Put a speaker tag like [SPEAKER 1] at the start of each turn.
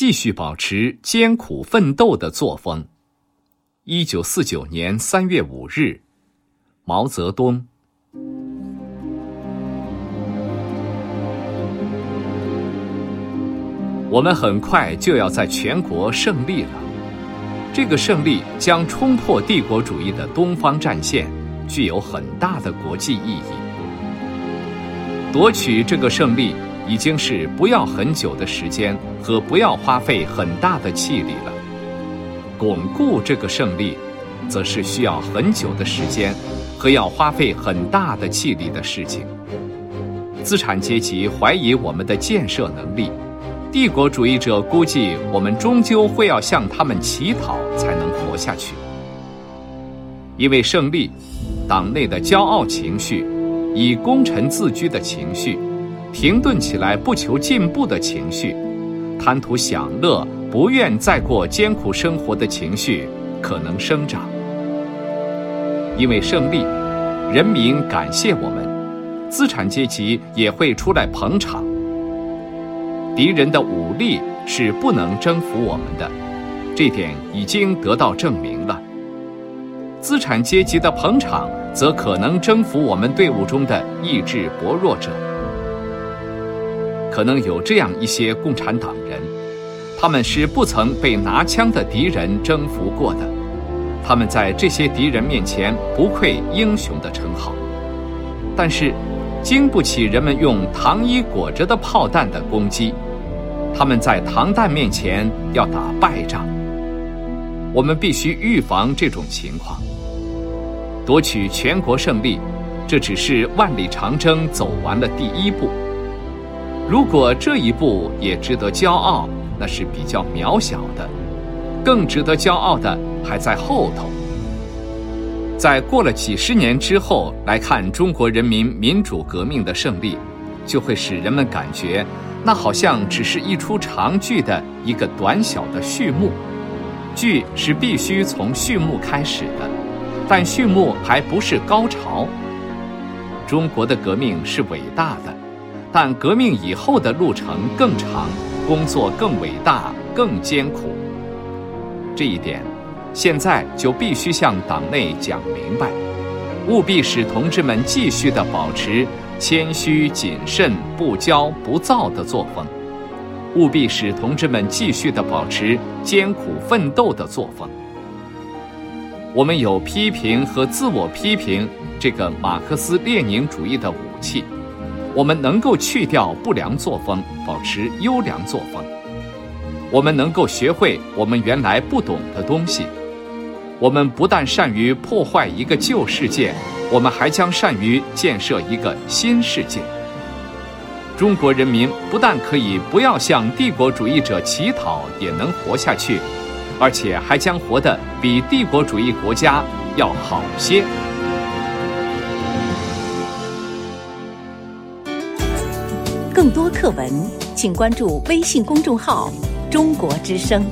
[SPEAKER 1] 继续保持艰苦奋斗的作风。一九四九年三月五日，毛泽东。我们很快就要在全国胜利了，这个胜利将冲破帝国主义的东方战线，具有很大的国际意义。夺取这个胜利。已经是不要很久的时间和不要花费很大的气力了。巩固这个胜利，则是需要很久的时间和要花费很大的气力的事情。资产阶级怀疑我们的建设能力，帝国主义者估计我们终究会要向他们乞讨才能活下去。因为胜利，党内的骄傲情绪，以功臣自居的情绪。停顿起来不求进步的情绪，贪图享乐、不愿再过艰苦生活的情绪可能生长。因为胜利，人民感谢我们，资产阶级也会出来捧场。敌人的武力是不能征服我们的，这点已经得到证明。资产阶级的捧场，则可能征服我们队伍中的意志薄弱者。可能有这样一些共产党人，他们是不曾被拿枪的敌人征服过的，他们在这些敌人面前不愧英雄的称号，但是经不起人们用糖衣裹着的炮弹的攻击，他们在糖弹面前要打败仗。我们必须预防这种情况，夺取全国胜利，这只是万里长征走完了第一步。如果这一步也值得骄傲，那是比较渺小的；更值得骄傲的还在后头。在过了几十年之后来看中国人民民主革命的胜利，就会使人们感觉，那好像只是一出长剧的一个短小的序幕。剧是必须从序幕开始的，但序幕还不是高潮。中国的革命是伟大的。但革命以后的路程更长，工作更伟大、更艰苦。这一点，现在就必须向党内讲明白，务必使同志们继续的保持谦虚、谨慎、不骄不躁的作风，务必使同志们继续的保持艰苦奋斗的作风。我们有批评和自我批评这个马克思列宁主义的武器。我们能够去掉不良作风，保持优良作风。我们能够学会我们原来不懂的东西。我们不但善于破坏一个旧世界，我们还将善于建设一个新世界。中国人民不但可以不要向帝国主义者乞讨，也能活下去，而且还将活得比帝国主义国家要好些。
[SPEAKER 2] 更多课文，请关注微信公众号“中国之声”。